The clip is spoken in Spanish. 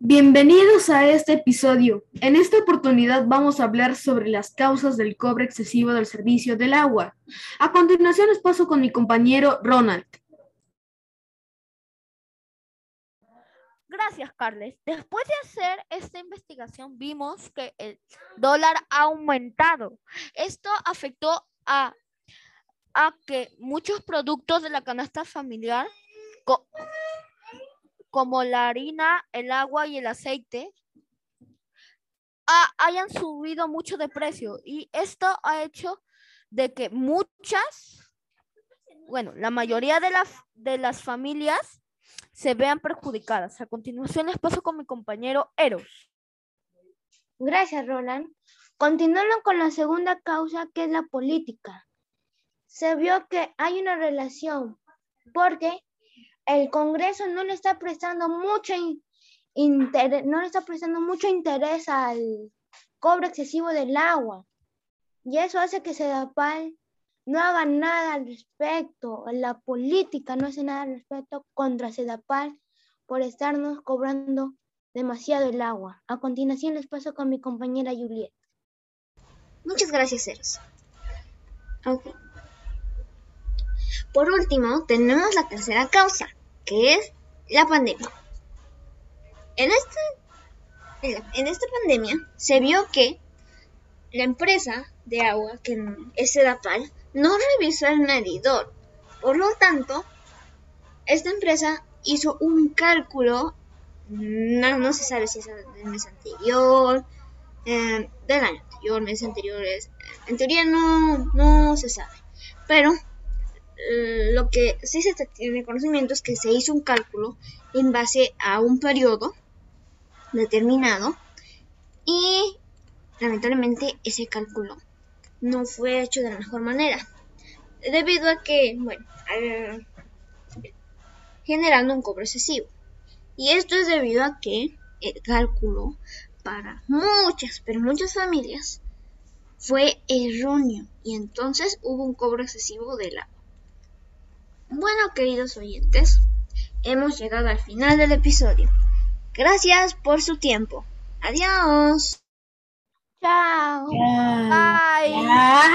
Bienvenidos a este episodio. En esta oportunidad vamos a hablar sobre las causas del cobre excesivo del servicio del agua. A continuación les paso con mi compañero Ronald. Gracias, Carles. Después de hacer esta investigación, vimos que el dólar ha aumentado. Esto afectó a, a que muchos productos de la canasta familiar, como la harina, el agua y el aceite, hayan subido mucho de precio. Y esto ha hecho de que muchas, bueno, la mayoría de las, de las familias se vean perjudicadas. A continuación les paso con mi compañero Eros. Gracias, Roland. Continuando con la segunda causa, que es la política. Se vio que hay una relación porque el Congreso no le está prestando mucho interés, no le está prestando mucho interés al cobro excesivo del agua. Y eso hace que Sedapal no haga nada al respecto. La política no hace nada al respecto contra Sedapal por estarnos cobrando demasiado el agua. A continuación les paso con mi compañera Juliet. Muchas gracias, Eros. Por último, tenemos la tercera causa, que es la pandemia. En, este, en esta pandemia se vio que la empresa de agua, que es Sedapal, no revisó el medidor. Por lo tanto, esta empresa hizo un cálculo, no, se sabe si es del mes anterior, eh, del año anterior, meses anteriores, en teoría no, no se sabe, pero lo que sí se tiene conocimiento es que se hizo un cálculo en base a un periodo determinado y lamentablemente ese cálculo no fue hecho de la mejor manera debido a que, bueno, generando un cobro excesivo. Y esto es debido a que el cálculo para muchas, pero muchas familias fue erróneo y entonces hubo un cobro excesivo del agua. Bueno, queridos oyentes, hemos llegado al final del episodio. Gracias por su tiempo. Adiós. Chao. Bye.